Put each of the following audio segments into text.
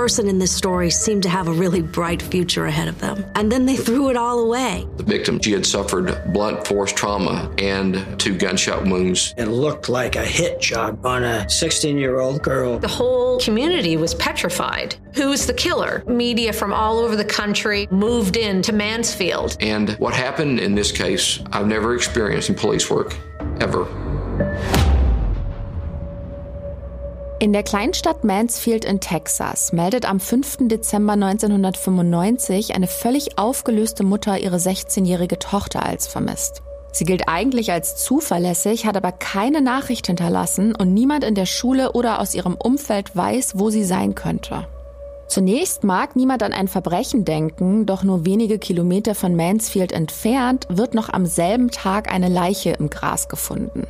person in this story seemed to have a really bright future ahead of them. And then they threw it all away. The victim, she had suffered blunt force trauma and two gunshot wounds. It looked like a hit job on a 16 year old girl. The whole community was petrified. Who's the killer? Media from all over the country moved in to Mansfield. And what happened in this case, I've never experienced in police work, ever. In der Kleinstadt Mansfield in Texas meldet am 5. Dezember 1995 eine völlig aufgelöste Mutter ihre 16-jährige Tochter als vermisst. Sie gilt eigentlich als zuverlässig, hat aber keine Nachricht hinterlassen und niemand in der Schule oder aus ihrem Umfeld weiß, wo sie sein könnte. Zunächst mag niemand an ein Verbrechen denken, doch nur wenige Kilometer von Mansfield entfernt wird noch am selben Tag eine Leiche im Gras gefunden.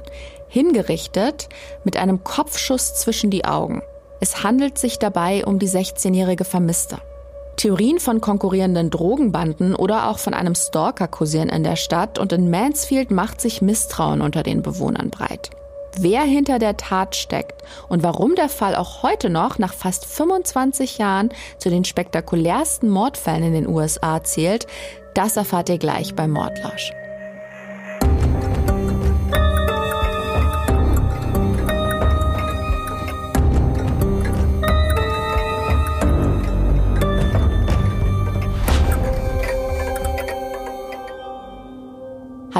Hingerichtet mit einem Kopfschuss zwischen die Augen. Es handelt sich dabei um die 16-jährige Vermisste. Theorien von konkurrierenden Drogenbanden oder auch von einem Stalker kursieren in der Stadt und in Mansfield macht sich Misstrauen unter den Bewohnern breit. Wer hinter der Tat steckt und warum der Fall auch heute noch nach fast 25 Jahren zu den spektakulärsten Mordfällen in den USA zählt, das erfahrt ihr gleich bei Mordlausch.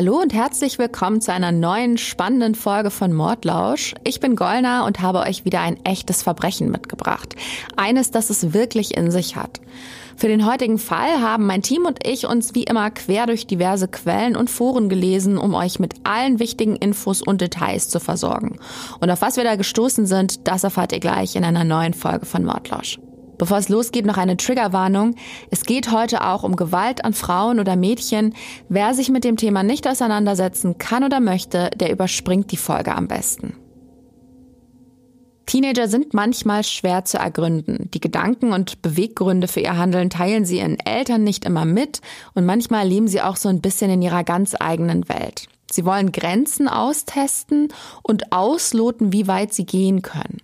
Hallo und herzlich willkommen zu einer neuen spannenden Folge von Mordlausch. Ich bin Gollner und habe euch wieder ein echtes Verbrechen mitgebracht. Eines, das es wirklich in sich hat. Für den heutigen Fall haben mein Team und ich uns wie immer quer durch diverse Quellen und Foren gelesen, um euch mit allen wichtigen Infos und Details zu versorgen. Und auf was wir da gestoßen sind, das erfahrt ihr gleich in einer neuen Folge von Mordlausch. Bevor es losgeht, noch eine Triggerwarnung. Es geht heute auch um Gewalt an Frauen oder Mädchen. Wer sich mit dem Thema nicht auseinandersetzen kann oder möchte, der überspringt die Folge am besten. Teenager sind manchmal schwer zu ergründen. Die Gedanken und Beweggründe für ihr Handeln teilen sie ihren Eltern nicht immer mit und manchmal leben sie auch so ein bisschen in ihrer ganz eigenen Welt. Sie wollen Grenzen austesten und ausloten, wie weit sie gehen können.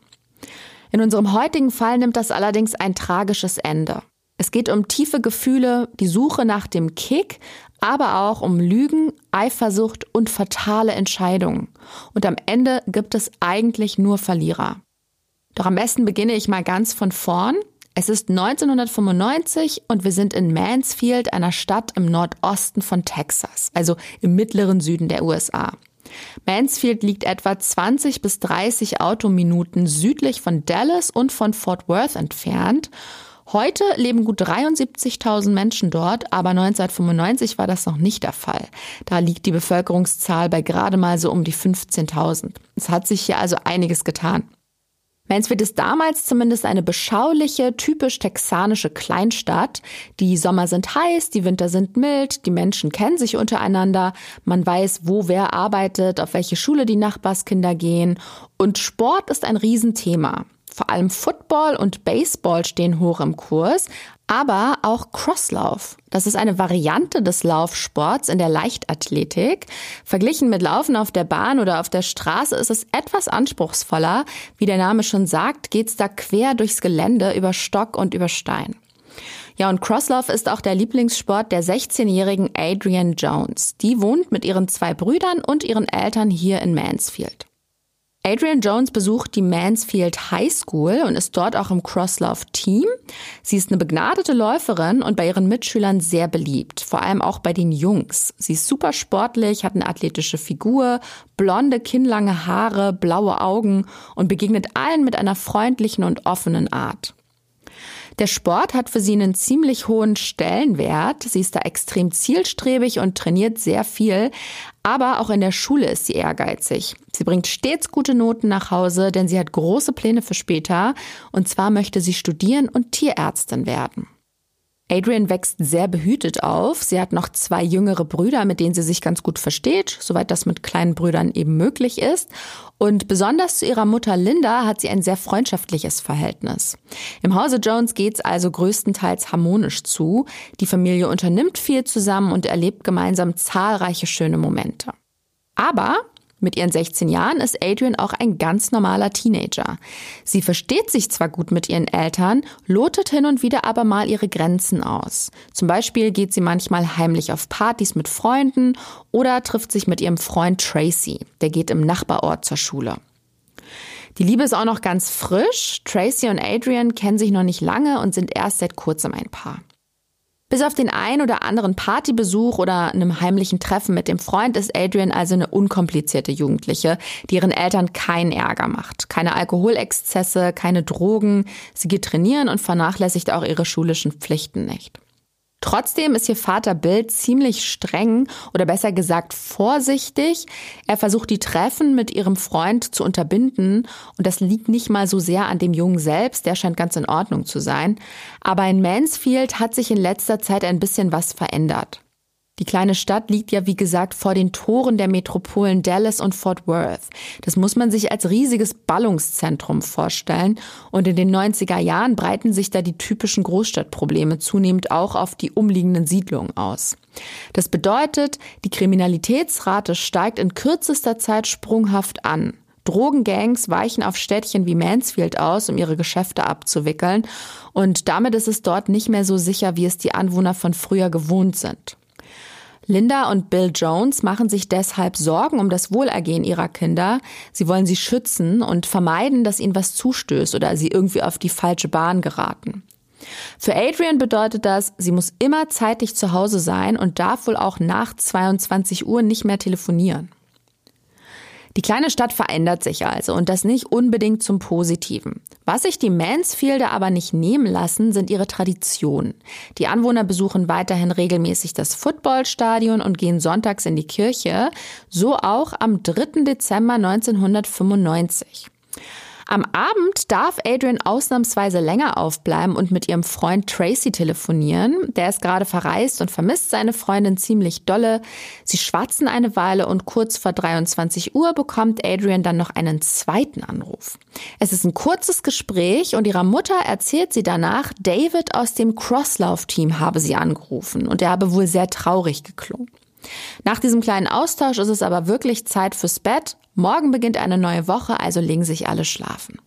In unserem heutigen Fall nimmt das allerdings ein tragisches Ende. Es geht um tiefe Gefühle, die Suche nach dem Kick, aber auch um Lügen, Eifersucht und fatale Entscheidungen. Und am Ende gibt es eigentlich nur Verlierer. Doch am besten beginne ich mal ganz von vorn. Es ist 1995 und wir sind in Mansfield, einer Stadt im Nordosten von Texas, also im mittleren Süden der USA. Mansfield liegt etwa 20 bis 30 Autominuten südlich von Dallas und von Fort Worth entfernt. Heute leben gut 73.000 Menschen dort, aber 1995 war das noch nicht der Fall. Da liegt die Bevölkerungszahl bei gerade mal so um die 15.000. Es hat sich hier also einiges getan. Mansfield ist damals zumindest eine beschauliche, typisch texanische Kleinstadt. Die Sommer sind heiß, die Winter sind mild, die Menschen kennen sich untereinander, man weiß, wo wer arbeitet, auf welche Schule die Nachbarskinder gehen und Sport ist ein Riesenthema. Vor allem Football und Baseball stehen hoch im Kurs, aber auch Crosslauf. Das ist eine Variante des Laufsports in der Leichtathletik. Verglichen mit Laufen auf der Bahn oder auf der Straße ist es etwas anspruchsvoller. Wie der Name schon sagt, geht's da quer durchs Gelände über Stock und über Stein. Ja, und Crosslauf ist auch der Lieblingssport der 16-jährigen Adrienne Jones. Die wohnt mit ihren zwei Brüdern und ihren Eltern hier in Mansfield. Adrian Jones besucht die Mansfield High School und ist dort auch im Crosslauf-Team. Sie ist eine begnadete Läuferin und bei ihren Mitschülern sehr beliebt, vor allem auch bei den Jungs. Sie ist super sportlich, hat eine athletische Figur, blonde, kinnlange Haare, blaue Augen und begegnet allen mit einer freundlichen und offenen Art. Der Sport hat für sie einen ziemlich hohen Stellenwert. Sie ist da extrem zielstrebig und trainiert sehr viel. Aber auch in der Schule ist sie ehrgeizig. Sie bringt stets gute Noten nach Hause, denn sie hat große Pläne für später. Und zwar möchte sie studieren und Tierärztin werden. Adrian wächst sehr behütet auf. Sie hat noch zwei jüngere Brüder, mit denen sie sich ganz gut versteht, soweit das mit kleinen Brüdern eben möglich ist. Und besonders zu ihrer Mutter Linda hat sie ein sehr freundschaftliches Verhältnis. Im Hause Jones geht's also größtenteils harmonisch zu. Die Familie unternimmt viel zusammen und erlebt gemeinsam zahlreiche schöne Momente. Aber Mit ihren 16 Jahren ist Adrian auch ein ganz normaler Teenager. Sie versteht sich zwar gut mit ihren Eltern, lotet hin und wieder aber mal ihre Grenzen aus. Zum Beispiel geht sie manchmal heimlich auf Partys mit Freunden oder trifft sich mit ihrem Freund Tracy. Der geht im Nachbarort zur Schule. Die Liebe ist auch noch ganz frisch. Tracy und Adrian kennen sich noch nicht lange und sind erst seit kurzem ein Paar. Bis auf den ein oder anderen Partybesuch oder einem heimlichen Treffen mit dem Freund ist Adrian also eine unkomplizierte Jugendliche, die ihren Eltern keinen Ärger macht. Keine Alkoholexzesse, keine Drogen. Sie geht trainieren und vernachlässigt auch ihre schulischen Pflichten nicht. Trotzdem ist ihr Vater Bill ziemlich streng oder besser gesagt vorsichtig. Er versucht die Treffen mit ihrem Freund zu unterbinden und das liegt nicht mal so sehr an dem Jungen selbst, der scheint ganz in Ordnung zu sein. Aber in Mansfield hat sich in letzter Zeit ein bisschen was verändert. Die kleine Stadt liegt ja, wie gesagt, vor den Toren der Metropolen Dallas und Fort Worth. Das muss man sich als riesiges Ballungszentrum vorstellen. Und in den 90er Jahren breiten sich da die typischen Großstadtprobleme zunehmend auch auf die umliegenden Siedlungen aus. Das bedeutet, die Kriminalitätsrate steigt in kürzester Zeit sprunghaft an. Drogengangs weichen auf Städtchen wie Mansfield aus, um ihre Geschäfte abzuwickeln. Und damit ist es dort nicht mehr so sicher, wie es die Anwohner von früher gewohnt sind. Linda und Bill Jones machen sich deshalb Sorgen um das Wohlergehen ihrer Kinder. Sie wollen sie schützen und vermeiden, dass ihnen was zustößt oder sie irgendwie auf die falsche Bahn geraten. Für Adrian bedeutet das, sie muss immer zeitig zu Hause sein und darf wohl auch nach 22 Uhr nicht mehr telefonieren. Die kleine Stadt verändert sich also und das nicht unbedingt zum Positiven. Was sich die Mansfielder aber nicht nehmen lassen, sind ihre Traditionen. Die Anwohner besuchen weiterhin regelmäßig das Footballstadion und gehen sonntags in die Kirche, so auch am 3. Dezember 1995. Am Abend darf Adrian ausnahmsweise länger aufbleiben und mit ihrem Freund Tracy telefonieren. Der ist gerade verreist und vermisst seine Freundin ziemlich dolle. Sie schwatzen eine Weile und kurz vor 23 Uhr bekommt Adrian dann noch einen zweiten Anruf. Es ist ein kurzes Gespräch und ihrer Mutter erzählt sie danach, David aus dem Crosslauf-Team habe sie angerufen und er habe wohl sehr traurig geklungen. Nach diesem kleinen Austausch ist es aber wirklich Zeit fürs Bett. Morgen beginnt eine neue Woche, also legen sich alle schlafen.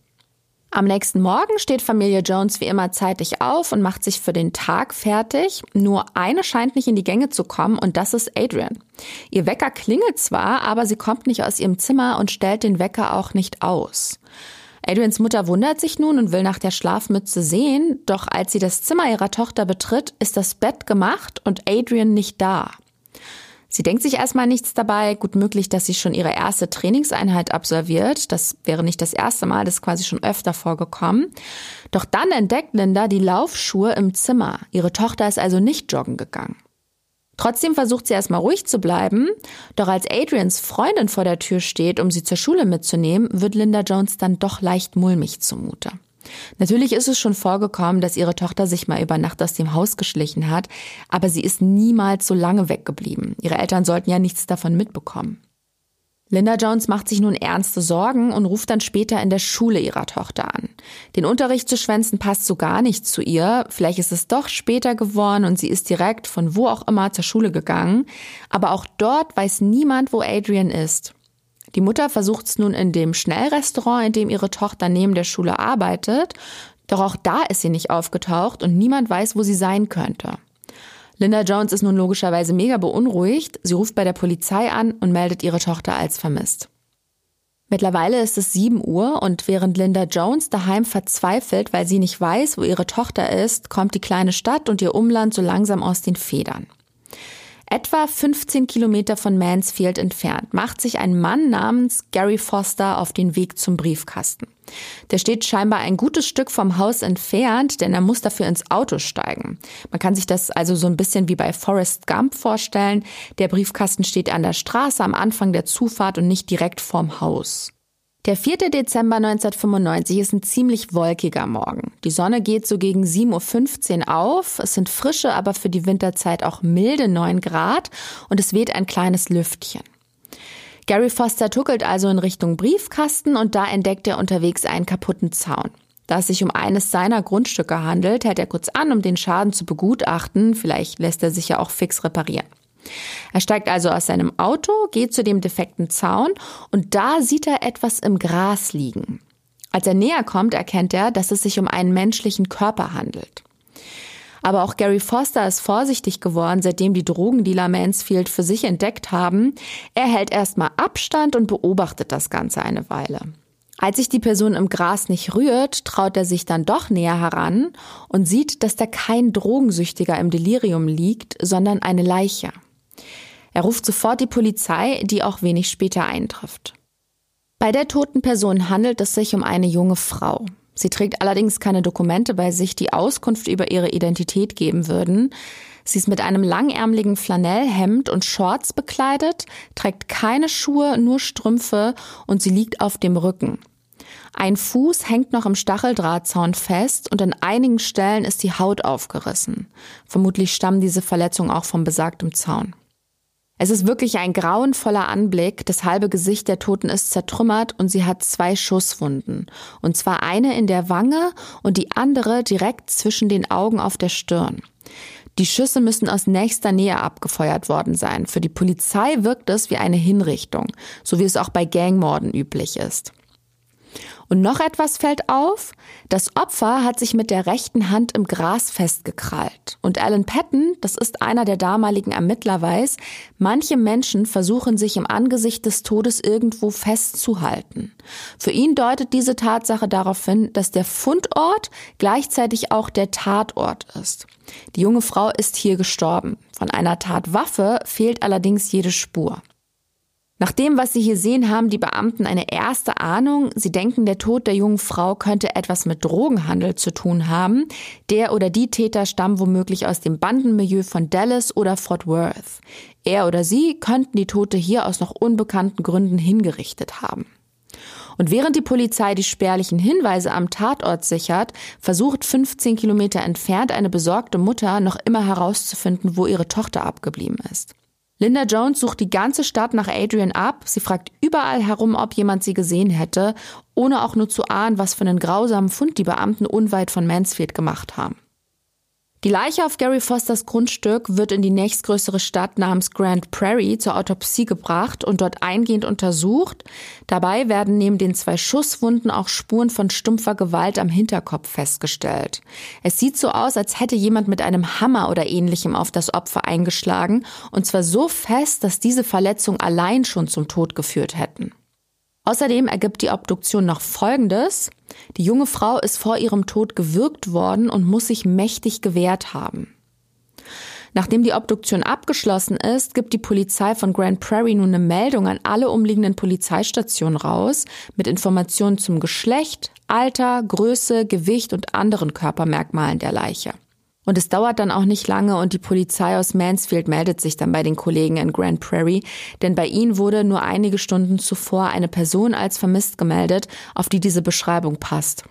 Am nächsten Morgen steht Familie Jones wie immer zeitig auf und macht sich für den Tag fertig. Nur eine scheint nicht in die Gänge zu kommen und das ist Adrian. Ihr Wecker klingelt zwar, aber sie kommt nicht aus ihrem Zimmer und stellt den Wecker auch nicht aus. Adrians Mutter wundert sich nun und will nach der Schlafmütze sehen, doch als sie das Zimmer ihrer Tochter betritt, ist das Bett gemacht und Adrian nicht da. Sie denkt sich erstmal nichts dabei. Gut möglich, dass sie schon ihre erste Trainingseinheit absolviert. Das wäre nicht das erste Mal, das ist quasi schon öfter vorgekommen. Doch dann entdeckt Linda die Laufschuhe im Zimmer. Ihre Tochter ist also nicht joggen gegangen. Trotzdem versucht sie erstmal ruhig zu bleiben, doch als Adrians Freundin vor der Tür steht, um sie zur Schule mitzunehmen, wird Linda Jones dann doch leicht mulmig zumute. Natürlich ist es schon vorgekommen, dass ihre Tochter sich mal über Nacht aus dem Haus geschlichen hat, aber sie ist niemals so lange weggeblieben. Ihre Eltern sollten ja nichts davon mitbekommen. Linda Jones macht sich nun ernste Sorgen und ruft dann später in der Schule ihrer Tochter an. Den Unterricht zu schwänzen passt so gar nicht zu ihr. Vielleicht ist es doch später geworden und sie ist direkt von wo auch immer zur Schule gegangen. Aber auch dort weiß niemand, wo Adrian ist. Die Mutter versucht es nun in dem Schnellrestaurant, in dem ihre Tochter neben der Schule arbeitet, doch auch da ist sie nicht aufgetaucht und niemand weiß, wo sie sein könnte. Linda Jones ist nun logischerweise mega beunruhigt. Sie ruft bei der Polizei an und meldet ihre Tochter als vermisst. Mittlerweile ist es 7 Uhr und während Linda Jones daheim verzweifelt, weil sie nicht weiß, wo ihre Tochter ist, kommt die kleine Stadt und ihr Umland so langsam aus den Federn. Etwa 15 Kilometer von Mansfield entfernt macht sich ein Mann namens Gary Foster auf den Weg zum Briefkasten. Der steht scheinbar ein gutes Stück vom Haus entfernt, denn er muss dafür ins Auto steigen. Man kann sich das also so ein bisschen wie bei Forrest Gump vorstellen. Der Briefkasten steht an der Straße am Anfang der Zufahrt und nicht direkt vorm Haus. Der 4. Dezember 1995 ist ein ziemlich wolkiger Morgen. Die Sonne geht so gegen 7.15 Uhr auf. Es sind frische, aber für die Winterzeit auch milde 9 Grad und es weht ein kleines Lüftchen. Gary Foster tuckelt also in Richtung Briefkasten und da entdeckt er unterwegs einen kaputten Zaun. Da es sich um eines seiner Grundstücke handelt, hält er kurz an, um den Schaden zu begutachten. Vielleicht lässt er sich ja auch fix reparieren. Er steigt also aus seinem Auto, geht zu dem defekten Zaun und da sieht er etwas im Gras liegen. Als er näher kommt, erkennt er, dass es sich um einen menschlichen Körper handelt. Aber auch Gary Foster ist vorsichtig geworden, seitdem die Drogendealer Mansfield für sich entdeckt haben. Er hält erstmal Abstand und beobachtet das Ganze eine Weile. Als sich die Person im Gras nicht rührt, traut er sich dann doch näher heran und sieht, dass da kein Drogensüchtiger im Delirium liegt, sondern eine Leiche. Er ruft sofort die Polizei, die auch wenig später eintrifft. Bei der toten Person handelt es sich um eine junge Frau. Sie trägt allerdings keine Dokumente bei sich, die Auskunft über ihre Identität geben würden. Sie ist mit einem langärmeligen Flanellhemd und Shorts bekleidet, trägt keine Schuhe, nur Strümpfe und sie liegt auf dem Rücken. Ein Fuß hängt noch im Stacheldrahtzaun fest und an einigen Stellen ist die Haut aufgerissen. Vermutlich stammen diese Verletzungen auch vom besagtem Zaun. Es ist wirklich ein grauenvoller Anblick. Das halbe Gesicht der Toten ist zertrümmert und sie hat zwei Schusswunden. Und zwar eine in der Wange und die andere direkt zwischen den Augen auf der Stirn. Die Schüsse müssen aus nächster Nähe abgefeuert worden sein. Für die Polizei wirkt es wie eine Hinrichtung, so wie es auch bei Gangmorden üblich ist. Und noch etwas fällt auf. Das Opfer hat sich mit der rechten Hand im Gras festgekrallt. Und Alan Patton, das ist einer der damaligen Ermittler, weiß, manche Menschen versuchen sich im Angesicht des Todes irgendwo festzuhalten. Für ihn deutet diese Tatsache darauf hin, dass der Fundort gleichzeitig auch der Tatort ist. Die junge Frau ist hier gestorben. Von einer Tatwaffe fehlt allerdings jede Spur. Nach dem, was Sie hier sehen, haben die Beamten eine erste Ahnung. Sie denken, der Tod der jungen Frau könnte etwas mit Drogenhandel zu tun haben. Der oder die Täter stammen womöglich aus dem Bandenmilieu von Dallas oder Fort Worth. Er oder sie könnten die Tote hier aus noch unbekannten Gründen hingerichtet haben. Und während die Polizei die spärlichen Hinweise am Tatort sichert, versucht 15 Kilometer entfernt eine besorgte Mutter noch immer herauszufinden, wo ihre Tochter abgeblieben ist. Linda Jones sucht die ganze Stadt nach Adrian ab. Sie fragt überall herum, ob jemand sie gesehen hätte, ohne auch nur zu ahnen, was für einen grausamen Fund die Beamten unweit von Mansfield gemacht haben. Die Leiche auf Gary Fosters Grundstück wird in die nächstgrößere Stadt namens Grand Prairie zur Autopsie gebracht und dort eingehend untersucht. Dabei werden neben den zwei Schusswunden auch Spuren von stumpfer Gewalt am Hinterkopf festgestellt. Es sieht so aus, als hätte jemand mit einem Hammer oder ähnlichem auf das Opfer eingeschlagen, und zwar so fest, dass diese Verletzungen allein schon zum Tod geführt hätten. Außerdem ergibt die Obduktion noch Folgendes. Die junge Frau ist vor ihrem Tod gewürgt worden und muss sich mächtig gewehrt haben. Nachdem die Obduktion abgeschlossen ist, gibt die Polizei von Grand Prairie nun eine Meldung an alle umliegenden Polizeistationen raus mit Informationen zum Geschlecht, Alter, Größe, Gewicht und anderen Körpermerkmalen der Leiche. Und es dauert dann auch nicht lange und die Polizei aus Mansfield meldet sich dann bei den Kollegen in Grand Prairie, denn bei ihnen wurde nur einige Stunden zuvor eine Person als vermisst gemeldet, auf die diese Beschreibung passt.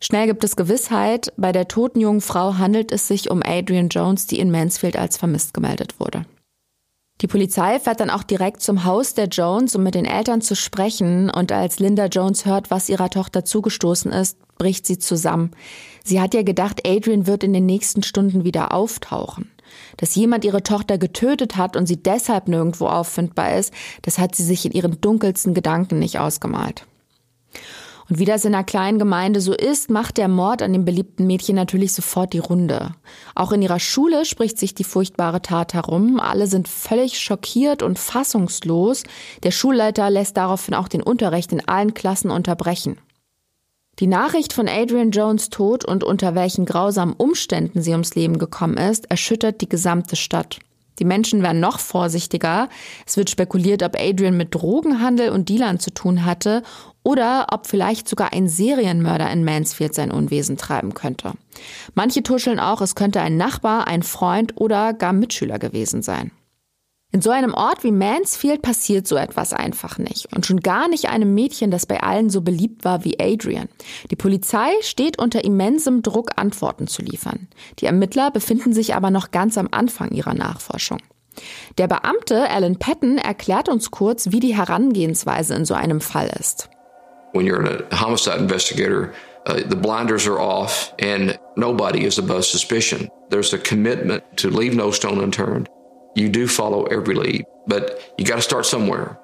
Schnell gibt es Gewissheit, bei der toten jungen Frau handelt es sich um Adrian Jones, die in Mansfield als vermisst gemeldet wurde. Die Polizei fährt dann auch direkt zum Haus der Jones, um mit den Eltern zu sprechen. Und als Linda Jones hört, was ihrer Tochter zugestoßen ist, bricht sie zusammen. Sie hat ja gedacht, Adrian wird in den nächsten Stunden wieder auftauchen. Dass jemand ihre Tochter getötet hat und sie deshalb nirgendwo auffindbar ist, das hat sie sich in ihren dunkelsten Gedanken nicht ausgemalt. Und wie das in einer kleinen Gemeinde so ist, macht der Mord an dem beliebten Mädchen natürlich sofort die Runde. Auch in ihrer Schule spricht sich die furchtbare Tat herum. Alle sind völlig schockiert und fassungslos. Der Schulleiter lässt daraufhin auch den Unterricht in allen Klassen unterbrechen. Die Nachricht von Adrian Jones Tod und unter welchen grausamen Umständen sie ums Leben gekommen ist, erschüttert die gesamte Stadt. Die Menschen werden noch vorsichtiger. Es wird spekuliert, ob Adrian mit Drogenhandel und Dealern zu tun hatte oder ob vielleicht sogar ein Serienmörder in Mansfield sein Unwesen treiben könnte. Manche tuscheln auch, es könnte ein Nachbar, ein Freund oder gar Mitschüler gewesen sein. In so einem Ort wie Mansfield passiert so etwas einfach nicht. Und schon gar nicht einem Mädchen, das bei allen so beliebt war wie Adrian. Die Polizei steht unter immensem Druck, Antworten zu liefern. Die Ermittler befinden sich aber noch ganz am Anfang ihrer Nachforschung. Der Beamte Alan Patton erklärt uns kurz, wie die Herangehensweise in so einem Fall ist. When you're a homicide investigator, uh, the blinders are off and nobody is above suspicion. There's a commitment to leave no stone unturned. You do follow every lead, but you got to start somewhere.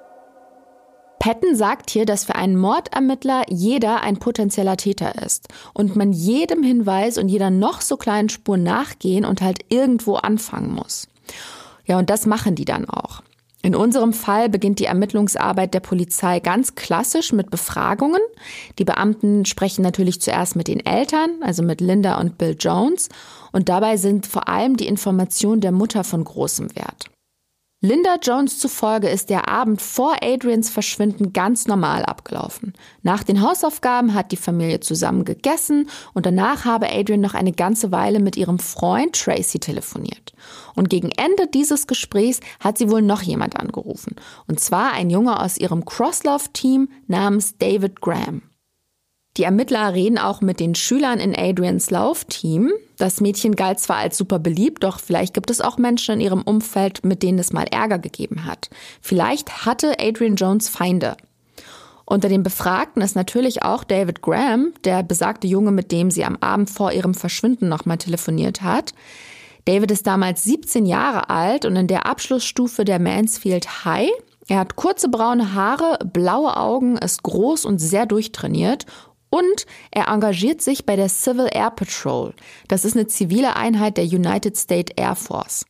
Patton sagt hier, dass für einen Mordermittler jeder ein potenzieller Täter ist und man jedem Hinweis und jeder noch so kleinen Spur nachgehen und halt irgendwo anfangen muss. Ja, und das machen die dann auch. In unserem Fall beginnt die Ermittlungsarbeit der Polizei ganz klassisch mit Befragungen. Die Beamten sprechen natürlich zuerst mit den Eltern, also mit Linda und Bill Jones, und dabei sind vor allem die Informationen der Mutter von großem Wert. Linda Jones zufolge ist der Abend vor Adrians Verschwinden ganz normal abgelaufen. Nach den Hausaufgaben hat die Familie zusammen gegessen und danach habe Adrian noch eine ganze Weile mit ihrem Freund Tracy telefoniert. Und gegen Ende dieses Gesprächs hat sie wohl noch jemand angerufen. Und zwar ein Junge aus ihrem Crosslauf-Team namens David Graham. Die Ermittler reden auch mit den Schülern in Adrians Laufteam. Das Mädchen galt zwar als super beliebt, doch vielleicht gibt es auch Menschen in ihrem Umfeld, mit denen es mal Ärger gegeben hat. Vielleicht hatte Adrian Jones Feinde. Unter den Befragten ist natürlich auch David Graham, der besagte Junge, mit dem sie am Abend vor ihrem Verschwinden nochmal telefoniert hat. David ist damals 17 Jahre alt und in der Abschlussstufe der Mansfield High. Er hat kurze braune Haare, blaue Augen, ist groß und sehr durchtrainiert und er engagiert sich bei der Civil Air Patrol. Das ist eine zivile Einheit der United States Air Force.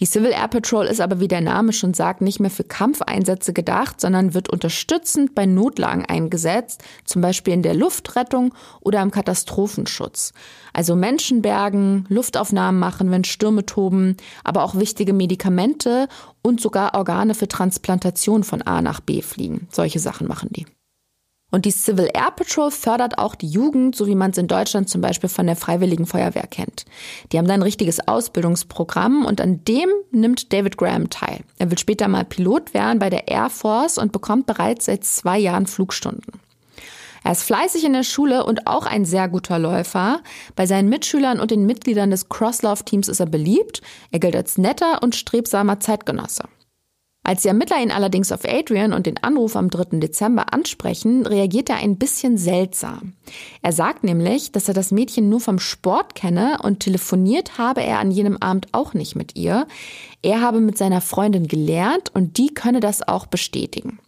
Die Civil Air Patrol ist aber, wie der Name schon sagt, nicht mehr für Kampfeinsätze gedacht, sondern wird unterstützend bei Notlagen eingesetzt, zum Beispiel in der Luftrettung oder im Katastrophenschutz. Also Menschen bergen, Luftaufnahmen machen, wenn Stürme toben, aber auch wichtige Medikamente und sogar Organe für Transplantation von A nach B fliegen. Solche Sachen machen die. Und die Civil Air Patrol fördert auch die Jugend, so wie man es in Deutschland zum Beispiel von der Freiwilligen Feuerwehr kennt. Die haben da ein richtiges Ausbildungsprogramm und an dem nimmt David Graham teil. Er will später mal Pilot werden bei der Air Force und bekommt bereits seit zwei Jahren Flugstunden. Er ist fleißig in der Schule und auch ein sehr guter Läufer. Bei seinen Mitschülern und den Mitgliedern des Crosslauf-Teams ist er beliebt. Er gilt als netter und strebsamer Zeitgenosse. Als die Ermittler ihn allerdings auf Adrian und den Anruf am 3. Dezember ansprechen, reagiert er ein bisschen seltsam. Er sagt nämlich, dass er das Mädchen nur vom Sport kenne und telefoniert habe er an jenem Abend auch nicht mit ihr. Er habe mit seiner Freundin gelernt und die könne das auch bestätigen.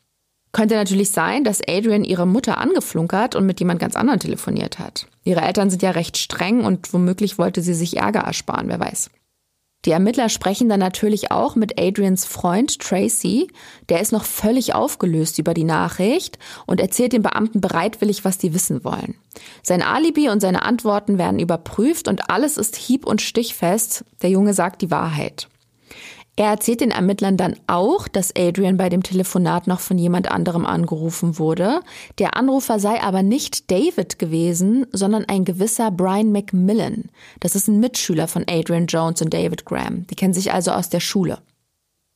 Könnte natürlich sein, dass Adrian ihre Mutter angeflunkert und mit jemand ganz anderen telefoniert hat. Ihre Eltern sind ja recht streng und womöglich wollte sie sich Ärger ersparen, wer weiß. Die Ermittler sprechen dann natürlich auch mit Adrians Freund Tracy. Der ist noch völlig aufgelöst über die Nachricht und erzählt den Beamten bereitwillig, was die wissen wollen. Sein Alibi und seine Antworten werden überprüft und alles ist hieb- und stichfest. Der Junge sagt die Wahrheit. Er erzählt den Ermittlern dann auch, dass Adrian bei dem Telefonat noch von jemand anderem angerufen wurde. Der Anrufer sei aber nicht David gewesen, sondern ein gewisser Brian McMillan. Das ist ein Mitschüler von Adrian Jones und David Graham. Die kennen sich also aus der Schule.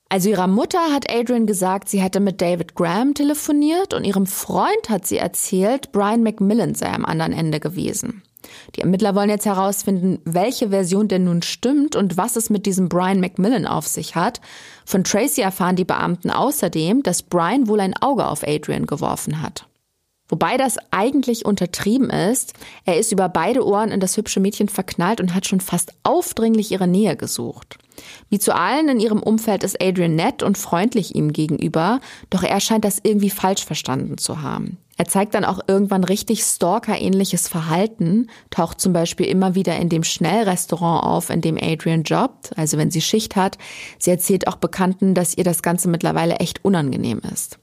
Also ihrer Mutter hat Adrian gesagt, sie hätte mit David Graham telefoniert und ihrem Freund hat sie erzählt, Brian McMillan sei am anderen Ende gewesen. Die Ermittler wollen jetzt herausfinden, welche Version denn nun stimmt und was es mit diesem Brian McMillan auf sich hat. Von Tracy erfahren die Beamten außerdem, dass Brian wohl ein Auge auf Adrian geworfen hat. Wobei das eigentlich untertrieben ist. Er ist über beide Ohren in das hübsche Mädchen verknallt und hat schon fast aufdringlich ihre Nähe gesucht. Wie zu allen in ihrem Umfeld ist Adrian nett und freundlich ihm gegenüber, doch er scheint das irgendwie falsch verstanden zu haben. Er zeigt dann auch irgendwann richtig Stalker-ähnliches Verhalten, taucht zum Beispiel immer wieder in dem Schnellrestaurant auf, in dem Adrian jobbt, also wenn sie Schicht hat. Sie erzählt auch Bekannten, dass ihr das Ganze mittlerweile echt unangenehm ist.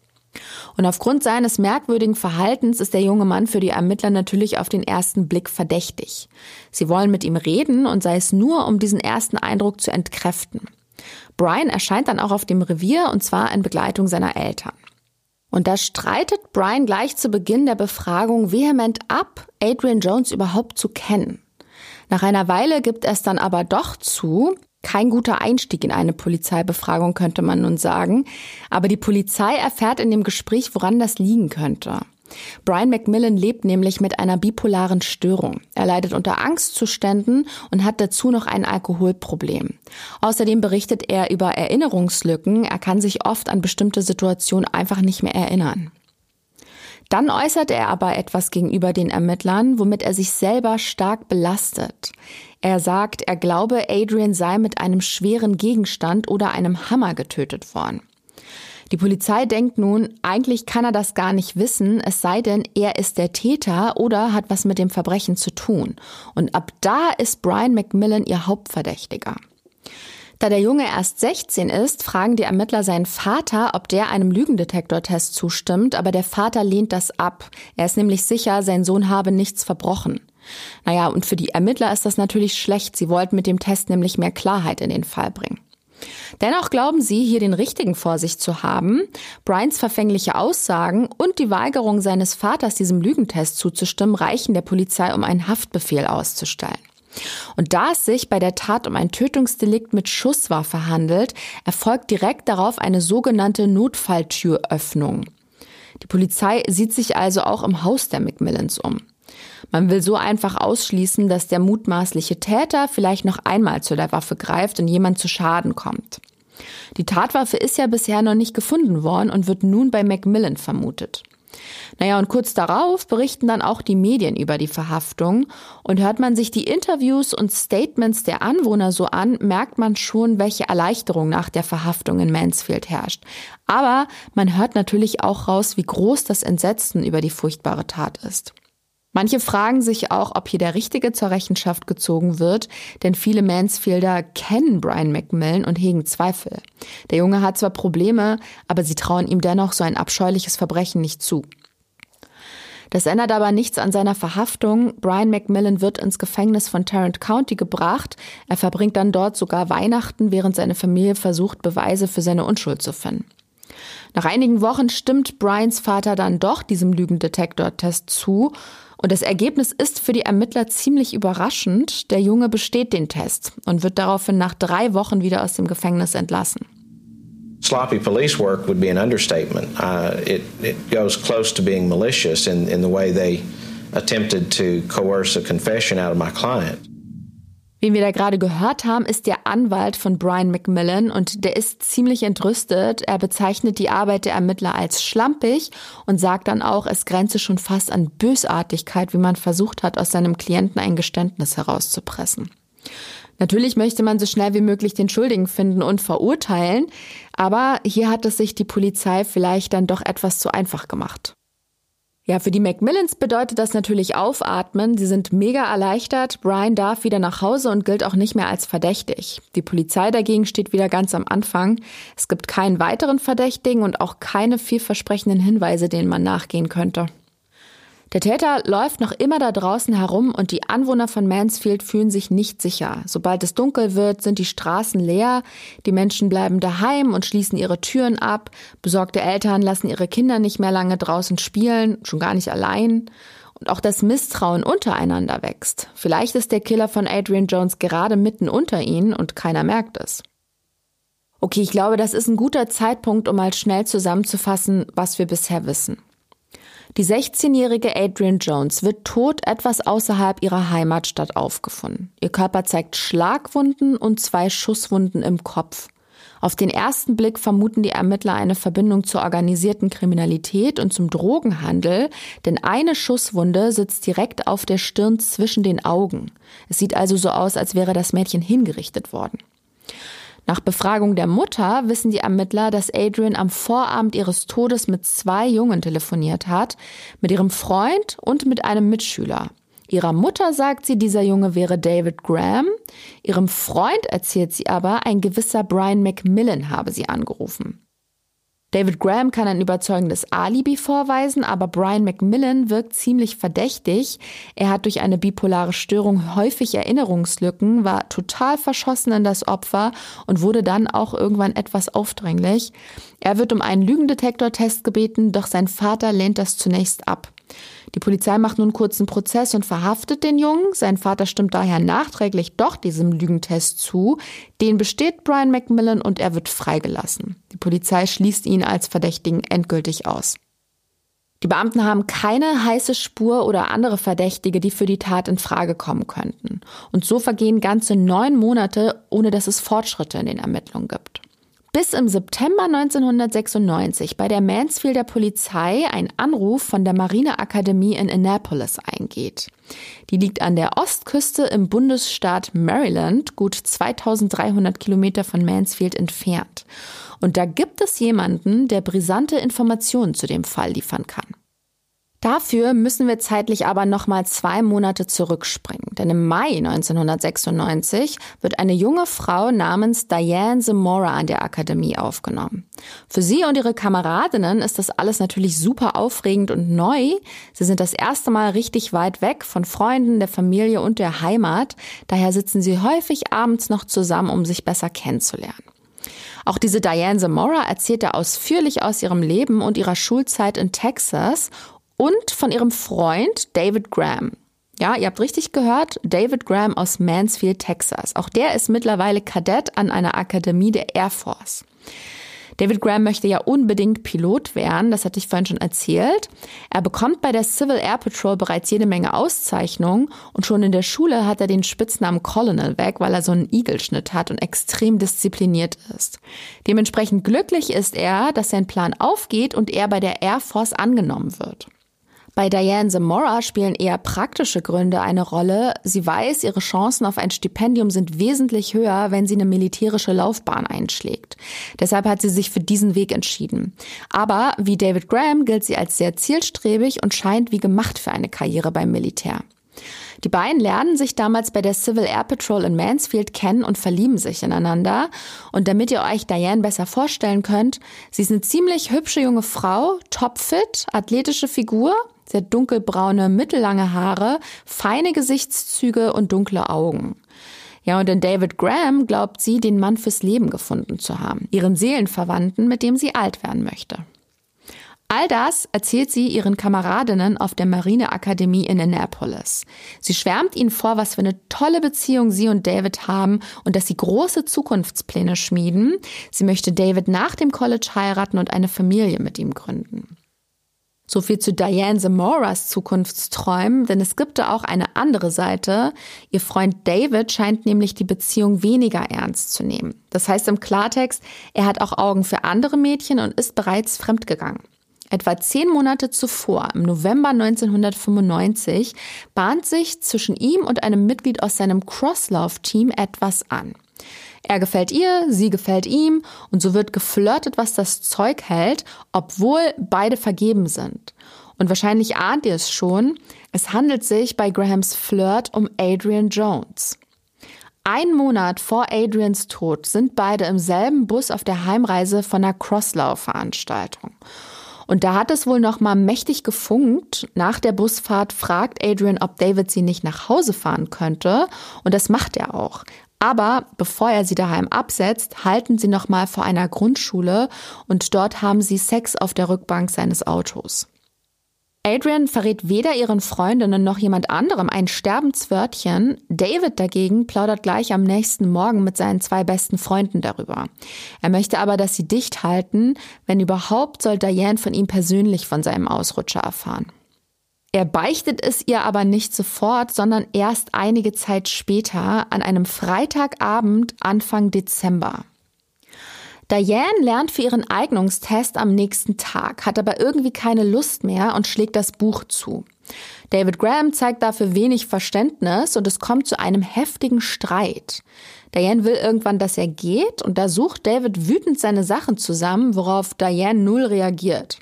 Und aufgrund seines merkwürdigen Verhaltens ist der junge Mann für die Ermittler natürlich auf den ersten Blick verdächtig. Sie wollen mit ihm reden und sei es nur, um diesen ersten Eindruck zu entkräften. Brian erscheint dann auch auf dem Revier und zwar in Begleitung seiner Eltern. Und da streitet Brian gleich zu Beginn der Befragung vehement ab, Adrian Jones überhaupt zu kennen. Nach einer Weile gibt es dann aber doch zu. Kein guter Einstieg in eine Polizeibefragung könnte man nun sagen. Aber die Polizei erfährt in dem Gespräch, woran das liegen könnte. Brian Macmillan lebt nämlich mit einer bipolaren Störung. Er leidet unter Angstzuständen und hat dazu noch ein Alkoholproblem. Außerdem berichtet er über Erinnerungslücken. Er kann sich oft an bestimmte Situationen einfach nicht mehr erinnern. Dann äußert er aber etwas gegenüber den Ermittlern, womit er sich selber stark belastet. Er sagt, er glaube, Adrian sei mit einem schweren Gegenstand oder einem Hammer getötet worden. Die Polizei denkt nun, eigentlich kann er das gar nicht wissen, es sei denn, er ist der Täter oder hat was mit dem Verbrechen zu tun. Und ab da ist Brian McMillan ihr Hauptverdächtiger. Da der Junge erst 16 ist, fragen die Ermittler seinen Vater, ob der einem Lügendetektortest zustimmt, aber der Vater lehnt das ab. Er ist nämlich sicher, sein Sohn habe nichts verbrochen. Naja, und für die Ermittler ist das natürlich schlecht. Sie wollten mit dem Test nämlich mehr Klarheit in den Fall bringen. Dennoch glauben sie, hier den richtigen vor sich zu haben. Bryans verfängliche Aussagen und die Weigerung seines Vaters, diesem Lügentest zuzustimmen, reichen der Polizei, um einen Haftbefehl auszustellen. Und da es sich bei der Tat um ein Tötungsdelikt mit Schusswaffe handelt, erfolgt direkt darauf eine sogenannte Notfalltüröffnung. Die Polizei sieht sich also auch im Haus der Macmillans um. Man will so einfach ausschließen, dass der mutmaßliche Täter vielleicht noch einmal zu der Waffe greift und jemand zu Schaden kommt. Die Tatwaffe ist ja bisher noch nicht gefunden worden und wird nun bei Macmillan vermutet. Naja, und kurz darauf berichten dann auch die Medien über die Verhaftung. Und hört man sich die Interviews und Statements der Anwohner so an, merkt man schon, welche Erleichterung nach der Verhaftung in Mansfield herrscht. Aber man hört natürlich auch raus, wie groß das Entsetzen über die furchtbare Tat ist. Manche fragen sich auch, ob hier der Richtige zur Rechenschaft gezogen wird, denn viele Mansfielder kennen Brian McMillan und hegen Zweifel. Der Junge hat zwar Probleme, aber sie trauen ihm dennoch so ein abscheuliches Verbrechen nicht zu. Das ändert aber nichts an seiner Verhaftung. Brian McMillan wird ins Gefängnis von Tarrant County gebracht. Er verbringt dann dort sogar Weihnachten, während seine Familie versucht, Beweise für seine Unschuld zu finden. Nach einigen Wochen stimmt Brians Vater dann doch diesem Lügendetektor-Test zu und das Ergebnis ist für die Ermittler ziemlich überraschend. Der Junge besteht den Test und wird daraufhin nach drei Wochen wieder aus dem Gefängnis entlassen. sloppy police work would be an understatement. Uh, it, it goes close to being malicious in, in the way they attempted to coerce a confession out of my client. Wie wir da gerade gehört haben, ist der Anwalt von Brian McMillan und der ist ziemlich entrüstet. Er bezeichnet die Arbeit der Ermittler als schlampig und sagt dann auch, es grenze schon fast an Bösartigkeit, wie man versucht hat, aus seinem Klienten ein Geständnis herauszupressen. Natürlich möchte man so schnell wie möglich den Schuldigen finden und verurteilen, aber hier hat es sich die Polizei vielleicht dann doch etwas zu einfach gemacht. Ja, für die Macmillans bedeutet das natürlich aufatmen. Sie sind mega erleichtert. Brian darf wieder nach Hause und gilt auch nicht mehr als verdächtig. Die Polizei dagegen steht wieder ganz am Anfang. Es gibt keinen weiteren Verdächtigen und auch keine vielversprechenden Hinweise, denen man nachgehen könnte. Der Täter läuft noch immer da draußen herum und die Anwohner von Mansfield fühlen sich nicht sicher. Sobald es dunkel wird, sind die Straßen leer, die Menschen bleiben daheim und schließen ihre Türen ab, besorgte Eltern lassen ihre Kinder nicht mehr lange draußen spielen, schon gar nicht allein. Und auch das Misstrauen untereinander wächst. Vielleicht ist der Killer von Adrian Jones gerade mitten unter ihnen und keiner merkt es. Okay, ich glaube, das ist ein guter Zeitpunkt, um mal schnell zusammenzufassen, was wir bisher wissen. Die 16-jährige Adrian Jones wird tot etwas außerhalb ihrer Heimatstadt aufgefunden. Ihr Körper zeigt Schlagwunden und zwei Schusswunden im Kopf. Auf den ersten Blick vermuten die Ermittler eine Verbindung zur organisierten Kriminalität und zum Drogenhandel, denn eine Schusswunde sitzt direkt auf der Stirn zwischen den Augen. Es sieht also so aus, als wäre das Mädchen hingerichtet worden. Nach Befragung der Mutter wissen die Ermittler, dass Adrian am Vorabend ihres Todes mit zwei Jungen telefoniert hat, mit ihrem Freund und mit einem Mitschüler. Ihrer Mutter sagt sie, dieser Junge wäre David Graham. Ihrem Freund erzählt sie aber, ein gewisser Brian McMillan habe sie angerufen. David Graham kann ein überzeugendes Alibi vorweisen, aber Brian McMillan wirkt ziemlich verdächtig. Er hat durch eine bipolare Störung häufig Erinnerungslücken, war total verschossen in das Opfer und wurde dann auch irgendwann etwas aufdringlich. Er wird um einen Lügendetektortest gebeten, doch sein Vater lehnt das zunächst ab. Die Polizei macht nun kurzen Prozess und verhaftet den Jungen. Sein Vater stimmt daher nachträglich doch diesem Lügentest zu. Den besteht Brian McMillan und er wird freigelassen. Die Polizei schließt ihn als Verdächtigen endgültig aus. Die Beamten haben keine heiße Spur oder andere Verdächtige, die für die Tat in Frage kommen könnten. Und so vergehen ganze neun Monate, ohne dass es Fortschritte in den Ermittlungen gibt. Bis im September 1996 bei der Mansfielder Polizei ein Anruf von der Marineakademie in Annapolis eingeht. Die liegt an der Ostküste im Bundesstaat Maryland, gut 2300 Kilometer von Mansfield entfernt. Und da gibt es jemanden, der brisante Informationen zu dem Fall liefern kann. Dafür müssen wir zeitlich aber nochmal zwei Monate zurückspringen. Denn im Mai 1996 wird eine junge Frau namens Diane Zamora an der Akademie aufgenommen. Für sie und ihre Kameradinnen ist das alles natürlich super aufregend und neu. Sie sind das erste Mal richtig weit weg von Freunden, der Familie und der Heimat. Daher sitzen sie häufig abends noch zusammen, um sich besser kennenzulernen. Auch diese Diane Zamora erzählte ausführlich aus ihrem Leben und ihrer Schulzeit in Texas und von ihrem Freund David Graham. Ja, ihr habt richtig gehört, David Graham aus Mansfield, Texas. Auch der ist mittlerweile Kadett an einer Akademie der Air Force. David Graham möchte ja unbedingt Pilot werden, das hatte ich vorhin schon erzählt. Er bekommt bei der Civil Air Patrol bereits jede Menge Auszeichnungen und schon in der Schule hat er den Spitznamen Colonel weg, weil er so einen Igelschnitt hat und extrem diszipliniert ist. Dementsprechend glücklich ist er, dass sein Plan aufgeht und er bei der Air Force angenommen wird. Bei Diane Zamora spielen eher praktische Gründe eine Rolle. Sie weiß, ihre Chancen auf ein Stipendium sind wesentlich höher, wenn sie eine militärische Laufbahn einschlägt. Deshalb hat sie sich für diesen Weg entschieden. Aber wie David Graham gilt sie als sehr zielstrebig und scheint wie gemacht für eine Karriere beim Militär. Die beiden lernen sich damals bei der Civil Air Patrol in Mansfield kennen und verlieben sich ineinander. Und damit ihr euch Diane besser vorstellen könnt, sie ist eine ziemlich hübsche junge Frau, topfit, athletische Figur, Sie hat dunkelbraune, mittellange Haare, feine Gesichtszüge und dunkle Augen. Ja, und in David Graham glaubt sie, den Mann fürs Leben gefunden zu haben, ihren Seelenverwandten, mit dem sie alt werden möchte. All das erzählt sie ihren Kameradinnen auf der Marineakademie in Annapolis. Sie schwärmt ihnen vor, was für eine tolle Beziehung sie und David haben und dass sie große Zukunftspläne schmieden. Sie möchte David nach dem College heiraten und eine Familie mit ihm gründen. So viel zu Diane Zamoras Zukunftsträumen, denn es gibt da auch eine andere Seite. Ihr Freund David scheint nämlich die Beziehung weniger ernst zu nehmen. Das heißt im Klartext, er hat auch Augen für andere Mädchen und ist bereits fremdgegangen. Etwa zehn Monate zuvor, im November 1995, bahnt sich zwischen ihm und einem Mitglied aus seinem Crosslauf-Team etwas an. Er gefällt ihr, sie gefällt ihm und so wird geflirtet, was das Zeug hält, obwohl beide vergeben sind. Und wahrscheinlich ahnt ihr es schon, es handelt sich bei Grahams Flirt um Adrian Jones. Ein Monat vor Adrians Tod sind beide im selben Bus auf der Heimreise von einer Crosslauf-Veranstaltung. Und da hat es wohl noch mal mächtig gefunkt. Nach der Busfahrt fragt Adrian, ob David sie nicht nach Hause fahren könnte. Und das macht er auch. Aber bevor er sie daheim absetzt, halten sie nochmal vor einer Grundschule und dort haben sie Sex auf der Rückbank seines Autos. Adrian verrät weder ihren Freundinnen noch jemand anderem ein Sterbenswörtchen. David dagegen plaudert gleich am nächsten Morgen mit seinen zwei besten Freunden darüber. Er möchte aber, dass sie dicht halten. Wenn überhaupt, soll Diane von ihm persönlich von seinem Ausrutscher erfahren. Er beichtet es ihr aber nicht sofort, sondern erst einige Zeit später, an einem Freitagabend Anfang Dezember. Diane lernt für ihren Eignungstest am nächsten Tag, hat aber irgendwie keine Lust mehr und schlägt das Buch zu. David Graham zeigt dafür wenig Verständnis und es kommt zu einem heftigen Streit. Diane will irgendwann, dass er geht und da sucht David wütend seine Sachen zusammen, worauf Diane null reagiert.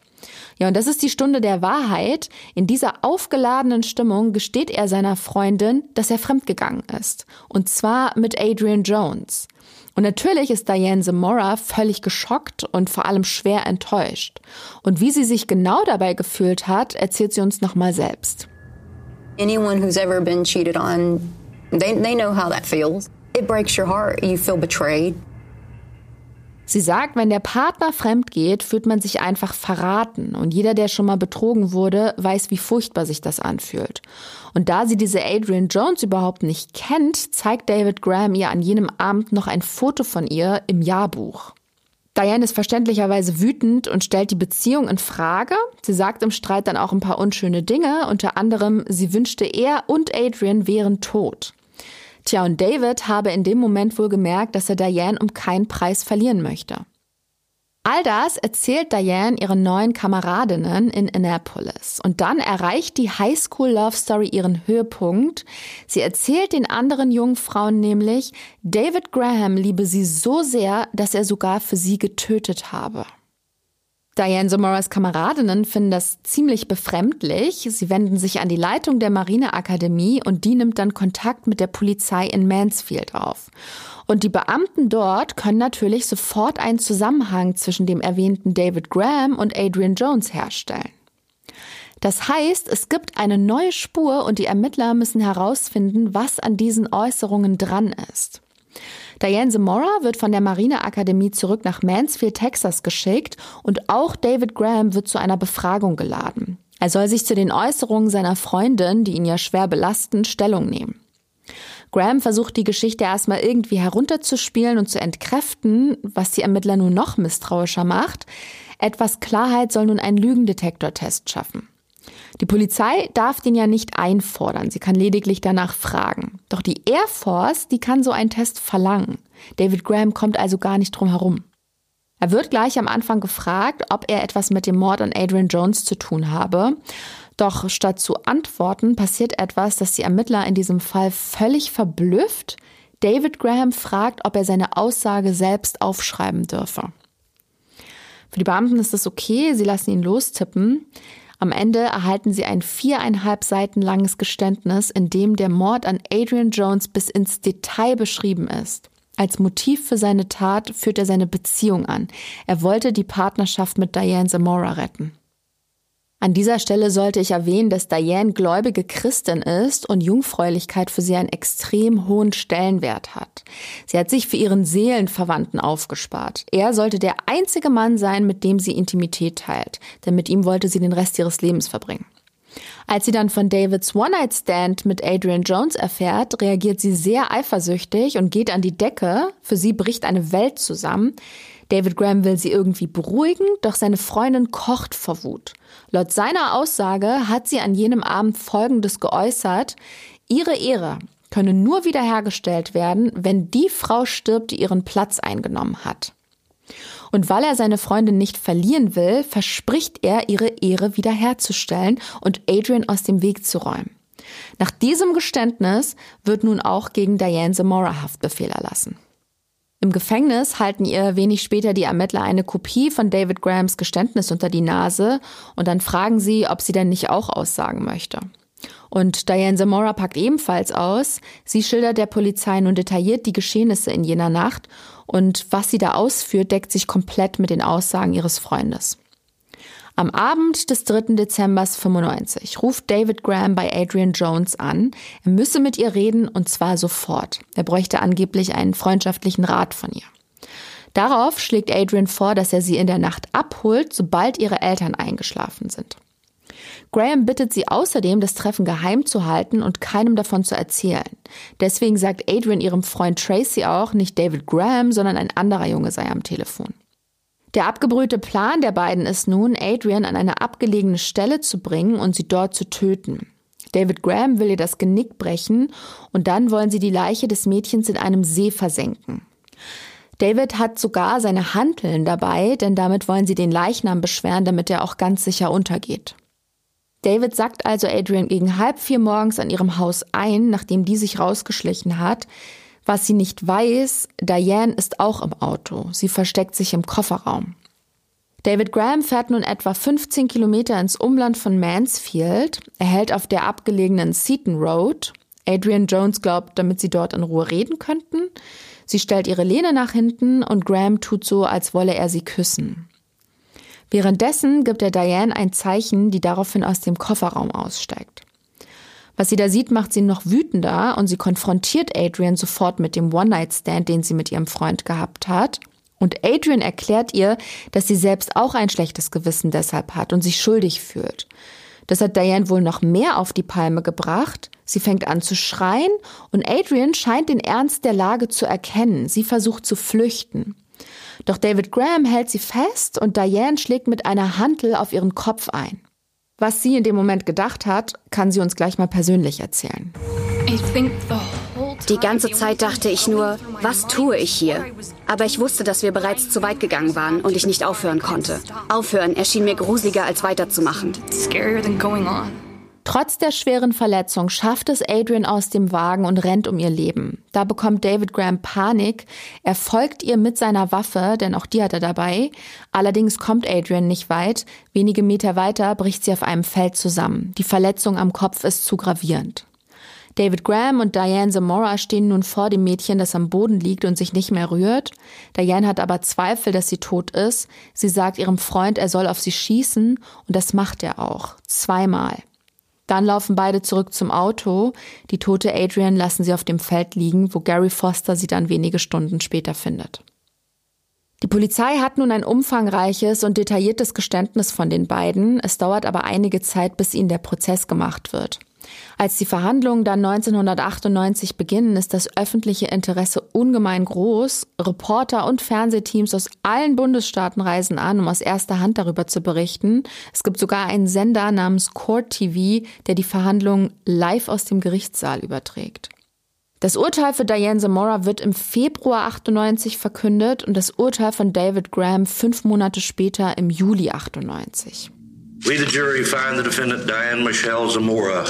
Ja, und das ist die Stunde der Wahrheit. In dieser aufgeladenen Stimmung gesteht er seiner Freundin, dass er fremdgegangen ist. Und zwar mit Adrian Jones. Und natürlich ist Diane Zamora völlig geschockt und vor allem schwer enttäuscht. Und wie sie sich genau dabei gefühlt hat, erzählt sie uns nochmal selbst. Anyone who's ever been cheated on, they, they know how that feels. It breaks your heart. You feel betrayed. Sie sagt, wenn der Partner fremd geht, fühlt man sich einfach verraten. Und jeder, der schon mal betrogen wurde, weiß, wie furchtbar sich das anfühlt. Und da sie diese Adrian Jones überhaupt nicht kennt, zeigt David Graham ihr an jenem Abend noch ein Foto von ihr im Jahrbuch. Diane ist verständlicherweise wütend und stellt die Beziehung in Frage. Sie sagt im Streit dann auch ein paar unschöne Dinge, unter anderem, sie wünschte er und Adrian wären tot. Tja, und David habe in dem Moment wohl gemerkt, dass er Diane um keinen Preis verlieren möchte. All das erzählt Diane ihren neuen Kameradinnen in Annapolis. Und dann erreicht die Highschool Love Story ihren Höhepunkt. Sie erzählt den anderen jungen Frauen nämlich, David Graham liebe sie so sehr, dass er sogar für sie getötet habe. Diane Zamoras Kameradinnen finden das ziemlich befremdlich. Sie wenden sich an die Leitung der Marineakademie und die nimmt dann Kontakt mit der Polizei in Mansfield auf. Und die Beamten dort können natürlich sofort einen Zusammenhang zwischen dem erwähnten David Graham und Adrian Jones herstellen. Das heißt, es gibt eine neue Spur und die Ermittler müssen herausfinden, was an diesen Äußerungen dran ist. Diane Zamora wird von der Marineakademie zurück nach Mansfield, Texas geschickt und auch David Graham wird zu einer Befragung geladen. Er soll sich zu den Äußerungen seiner Freundin, die ihn ja schwer belasten, Stellung nehmen. Graham versucht die Geschichte erstmal irgendwie herunterzuspielen und zu entkräften, was die Ermittler nur noch misstrauischer macht. Etwas Klarheit soll nun ein Lügendetektortest schaffen. Die Polizei darf den ja nicht einfordern, sie kann lediglich danach fragen. Doch die Air Force, die kann so einen Test verlangen. David Graham kommt also gar nicht drum herum. Er wird gleich am Anfang gefragt, ob er etwas mit dem Mord an Adrian Jones zu tun habe. Doch statt zu antworten, passiert etwas, das die Ermittler in diesem Fall völlig verblüfft. David Graham fragt, ob er seine Aussage selbst aufschreiben dürfe. Für die Beamten ist das okay, sie lassen ihn lostippen. Am Ende erhalten sie ein viereinhalb Seiten langes Geständnis, in dem der Mord an Adrian Jones bis ins Detail beschrieben ist. Als Motiv für seine Tat führt er seine Beziehung an. Er wollte die Partnerschaft mit Diane Zamora retten. An dieser Stelle sollte ich erwähnen, dass Diane gläubige Christin ist und Jungfräulichkeit für sie einen extrem hohen Stellenwert hat. Sie hat sich für ihren Seelenverwandten aufgespart. Er sollte der einzige Mann sein, mit dem sie Intimität teilt, denn mit ihm wollte sie den Rest ihres Lebens verbringen. Als sie dann von Davids One-Night-Stand mit Adrian Jones erfährt, reagiert sie sehr eifersüchtig und geht an die Decke. Für sie bricht eine Welt zusammen. David Graham will sie irgendwie beruhigen, doch seine Freundin kocht vor Wut. Laut seiner Aussage hat sie an jenem Abend Folgendes geäußert. Ihre Ehre könne nur wiederhergestellt werden, wenn die Frau stirbt, die ihren Platz eingenommen hat. Und weil er seine Freundin nicht verlieren will, verspricht er, ihre Ehre wiederherzustellen und Adrian aus dem Weg zu räumen. Nach diesem Geständnis wird nun auch gegen Diane Zamora Haftbefehl erlassen. Im Gefängnis halten ihr wenig später die Ermittler eine Kopie von David Grahams Geständnis unter die Nase und dann fragen sie, ob sie denn nicht auch aussagen möchte. Und Diane Zamora packt ebenfalls aus. Sie schildert der Polizei nun detailliert die Geschehnisse in jener Nacht und was sie da ausführt, deckt sich komplett mit den Aussagen ihres Freundes. Am Abend des 3. Dezember 95 ruft David Graham bei Adrian Jones an. Er müsse mit ihr reden und zwar sofort. Er bräuchte angeblich einen freundschaftlichen Rat von ihr. Darauf schlägt Adrian vor, dass er sie in der Nacht abholt, sobald ihre Eltern eingeschlafen sind. Graham bittet sie außerdem, das Treffen geheim zu halten und keinem davon zu erzählen. Deswegen sagt Adrian ihrem Freund Tracy auch, nicht David Graham, sondern ein anderer Junge sei am Telefon. Der abgebrühte Plan der beiden ist nun, Adrian an eine abgelegene Stelle zu bringen und sie dort zu töten. David Graham will ihr das Genick brechen und dann wollen sie die Leiche des Mädchens in einem See versenken. David hat sogar seine Hanteln dabei, denn damit wollen sie den Leichnam beschweren, damit er auch ganz sicher untergeht. David sagt also Adrian gegen halb vier morgens an ihrem Haus ein, nachdem die sich rausgeschlichen hat. Was sie nicht weiß, Diane ist auch im Auto. Sie versteckt sich im Kofferraum. David Graham fährt nun etwa 15 Kilometer ins Umland von Mansfield. Er hält auf der abgelegenen Seaton Road. Adrian Jones glaubt, damit sie dort in Ruhe reden könnten. Sie stellt ihre Lehne nach hinten und Graham tut so, als wolle er sie küssen. Währenddessen gibt er Diane ein Zeichen, die daraufhin aus dem Kofferraum aussteigt. Was sie da sieht, macht sie noch wütender und sie konfrontiert Adrian sofort mit dem One-Night-Stand, den sie mit ihrem Freund gehabt hat. Und Adrian erklärt ihr, dass sie selbst auch ein schlechtes Gewissen deshalb hat und sich schuldig fühlt. Das hat Diane wohl noch mehr auf die Palme gebracht. Sie fängt an zu schreien und Adrian scheint den Ernst der Lage zu erkennen. Sie versucht zu flüchten. Doch David Graham hält sie fest und Diane schlägt mit einer Hantel auf ihren Kopf ein. Was sie in dem Moment gedacht hat, kann sie uns gleich mal persönlich erzählen. Die ganze Zeit dachte ich nur, was tue ich hier? Aber ich wusste, dass wir bereits zu weit gegangen waren und ich nicht aufhören konnte. Aufhören erschien mir gruseliger als weiterzumachen. Trotz der schweren Verletzung schafft es Adrian aus dem Wagen und rennt um ihr Leben. Da bekommt David Graham Panik. Er folgt ihr mit seiner Waffe, denn auch die hat er dabei. Allerdings kommt Adrian nicht weit. Wenige Meter weiter bricht sie auf einem Feld zusammen. Die Verletzung am Kopf ist zu gravierend. David Graham und Diane Zamora stehen nun vor dem Mädchen, das am Boden liegt und sich nicht mehr rührt. Diane hat aber Zweifel, dass sie tot ist. Sie sagt ihrem Freund, er soll auf sie schießen und das macht er auch. Zweimal. Dann laufen beide zurück zum Auto. Die tote Adrian lassen sie auf dem Feld liegen, wo Gary Foster sie dann wenige Stunden später findet. Die Polizei hat nun ein umfangreiches und detailliertes Geständnis von den beiden. Es dauert aber einige Zeit, bis ihnen der Prozess gemacht wird. Als die Verhandlungen dann 1998 beginnen, ist das öffentliche Interesse ungemein groß. Reporter und Fernsehteams aus allen Bundesstaaten reisen an, um aus erster Hand darüber zu berichten. Es gibt sogar einen Sender namens Court TV, der die Verhandlungen live aus dem Gerichtssaal überträgt. Das Urteil für Diane Zamora wird im Februar 98 verkündet und das Urteil von David Graham fünf Monate später im Juli 98. We, the jury, find the defendant Diane Michelle Zamora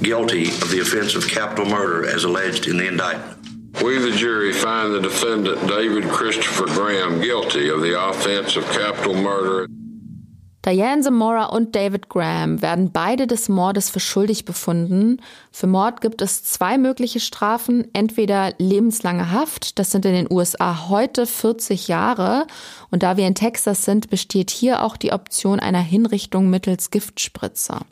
guilty of the offense of capital murder as alleged in the indictment. We, the jury, find the defendant David Christopher Graham guilty of the offense of capital murder. Diane Zamora und David Graham werden beide des Mordes für schuldig befunden. Für Mord gibt es zwei mögliche Strafen, entweder lebenslange Haft, das sind in den USA heute 40 Jahre, und da wir in Texas sind, besteht hier auch die Option einer Hinrichtung mittels Giftspritzer.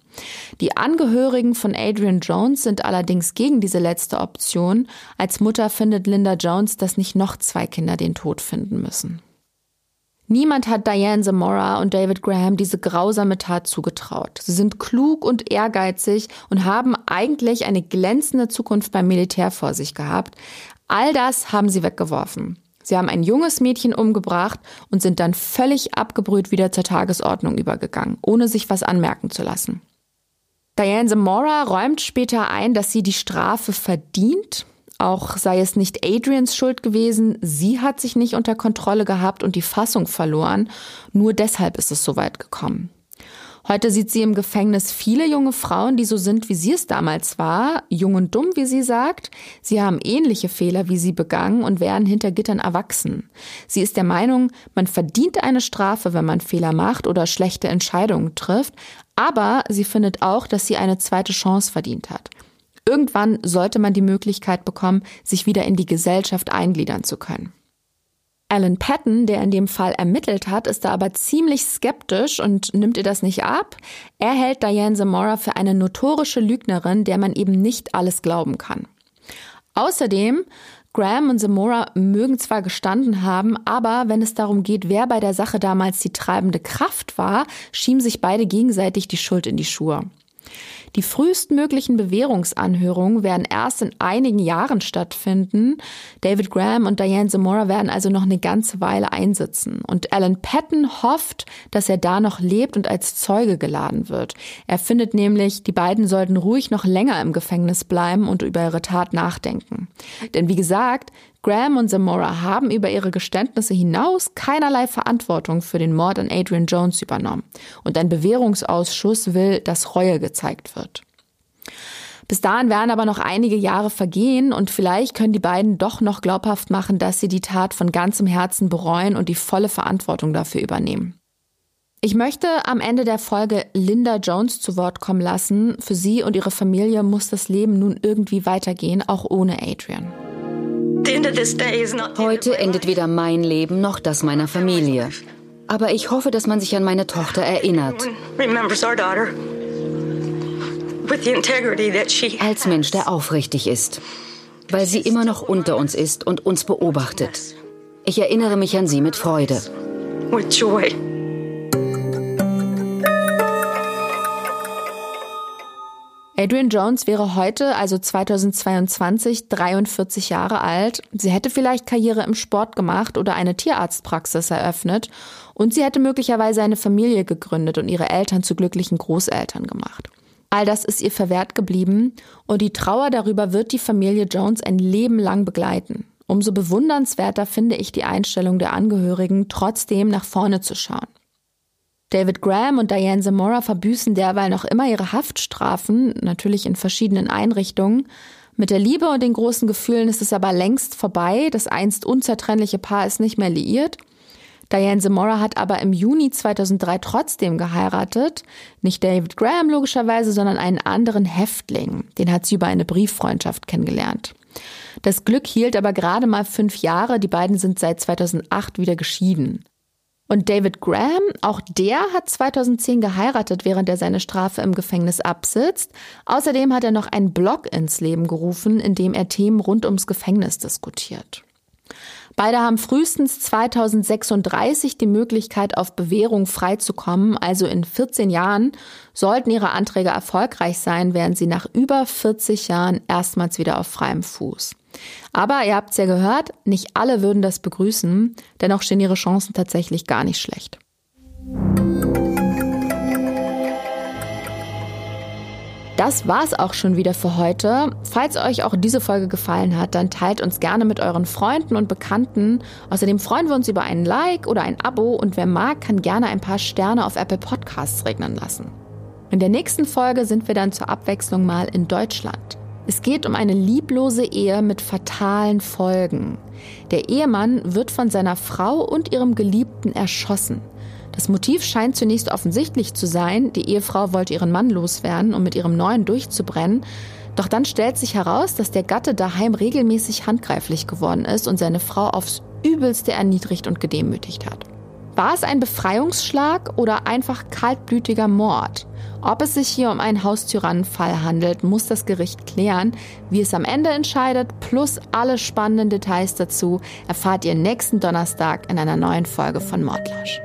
Die Angehörigen von Adrian Jones sind allerdings gegen diese letzte Option. Als Mutter findet Linda Jones, dass nicht noch zwei Kinder den Tod finden müssen. Niemand hat Diane Zamora und David Graham diese grausame Tat zugetraut. Sie sind klug und ehrgeizig und haben eigentlich eine glänzende Zukunft beim Militär vor sich gehabt. All das haben sie weggeworfen. Sie haben ein junges Mädchen umgebracht und sind dann völlig abgebrüht wieder zur Tagesordnung übergegangen, ohne sich was anmerken zu lassen. Diane Zamora räumt später ein, dass sie die Strafe verdient auch sei es nicht Adrians Schuld gewesen, sie hat sich nicht unter Kontrolle gehabt und die Fassung verloren. Nur deshalb ist es so weit gekommen. Heute sieht sie im Gefängnis viele junge Frauen, die so sind, wie sie es damals war, jung und dumm, wie sie sagt. Sie haben ähnliche Fehler wie sie begangen und werden hinter Gittern erwachsen. Sie ist der Meinung, man verdient eine Strafe, wenn man Fehler macht oder schlechte Entscheidungen trifft, aber sie findet auch, dass sie eine zweite Chance verdient hat. Irgendwann sollte man die Möglichkeit bekommen, sich wieder in die Gesellschaft eingliedern zu können. Alan Patton, der in dem Fall ermittelt hat, ist da aber ziemlich skeptisch und nimmt ihr das nicht ab. Er hält Diane Zamora für eine notorische Lügnerin, der man eben nicht alles glauben kann. Außerdem, Graham und Zamora mögen zwar gestanden haben, aber wenn es darum geht, wer bei der Sache damals die treibende Kraft war, schieben sich beide gegenseitig die Schuld in die Schuhe. Die frühestmöglichen Bewährungsanhörungen werden erst in einigen Jahren stattfinden. David Graham und Diane Zamora werden also noch eine ganze Weile einsitzen. Und Alan Patton hofft, dass er da noch lebt und als Zeuge geladen wird. Er findet nämlich, die beiden sollten ruhig noch länger im Gefängnis bleiben und über ihre Tat nachdenken. Denn wie gesagt, Graham und Zamora haben über ihre Geständnisse hinaus keinerlei Verantwortung für den Mord an Adrian Jones übernommen. Und ein Bewährungsausschuss will, dass Reue gezeigt wird. Bis dahin werden aber noch einige Jahre vergehen und vielleicht können die beiden doch noch glaubhaft machen, dass sie die Tat von ganzem Herzen bereuen und die volle Verantwortung dafür übernehmen. Ich möchte am Ende der Folge Linda Jones zu Wort kommen lassen. Für sie und ihre Familie muss das Leben nun irgendwie weitergehen, auch ohne Adrian. Heute endet weder mein Leben noch das meiner Familie. Aber ich hoffe, dass man sich an meine Tochter erinnert. Als Mensch, der aufrichtig ist. Weil sie immer noch unter uns ist und uns beobachtet. Ich erinnere mich an sie mit Freude. Adrian Jones wäre heute, also 2022, 43 Jahre alt. Sie hätte vielleicht Karriere im Sport gemacht oder eine Tierarztpraxis eröffnet und sie hätte möglicherweise eine Familie gegründet und ihre Eltern zu glücklichen Großeltern gemacht. All das ist ihr verwehrt geblieben und die Trauer darüber wird die Familie Jones ein Leben lang begleiten. Umso bewundernswerter finde ich die Einstellung der Angehörigen, trotzdem nach vorne zu schauen. David Graham und Diane Zamora verbüßen derweil noch immer ihre Haftstrafen, natürlich in verschiedenen Einrichtungen. Mit der Liebe und den großen Gefühlen ist es aber längst vorbei. Das einst unzertrennliche Paar ist nicht mehr liiert. Diane Zamora hat aber im Juni 2003 trotzdem geheiratet. Nicht David Graham logischerweise, sondern einen anderen Häftling. Den hat sie über eine Brieffreundschaft kennengelernt. Das Glück hielt aber gerade mal fünf Jahre. Die beiden sind seit 2008 wieder geschieden. Und David Graham, auch der hat 2010 geheiratet, während er seine Strafe im Gefängnis absitzt. Außerdem hat er noch einen Blog ins Leben gerufen, in dem er Themen rund ums Gefängnis diskutiert. Beide haben frühestens 2036 die Möglichkeit, auf Bewährung freizukommen, also in 14 Jahren sollten ihre Anträge erfolgreich sein, wären sie nach über 40 Jahren erstmals wieder auf freiem Fuß. Aber ihr habt es ja gehört, nicht alle würden das begrüßen, dennoch stehen ihre Chancen tatsächlich gar nicht schlecht. Das war's auch schon wieder für heute. Falls euch auch diese Folge gefallen hat, dann teilt uns gerne mit euren Freunden und Bekannten. Außerdem freuen wir uns über einen Like oder ein Abo und wer mag, kann gerne ein paar Sterne auf Apple Podcasts regnen lassen. In der nächsten Folge sind wir dann zur Abwechslung mal in Deutschland. Es geht um eine lieblose Ehe mit fatalen Folgen. Der Ehemann wird von seiner Frau und ihrem Geliebten erschossen. Das Motiv scheint zunächst offensichtlich zu sein, die Ehefrau wollte ihren Mann loswerden, um mit ihrem neuen durchzubrennen. Doch dann stellt sich heraus, dass der Gatte daheim regelmäßig handgreiflich geworden ist und seine Frau aufs übelste erniedrigt und gedemütigt hat. War es ein Befreiungsschlag oder einfach kaltblütiger Mord? Ob es sich hier um einen Haustyrannenfall handelt, muss das Gericht klären. Wie es am Ende entscheidet, plus alle spannenden Details dazu, erfahrt ihr nächsten Donnerstag in einer neuen Folge von Mordlasch.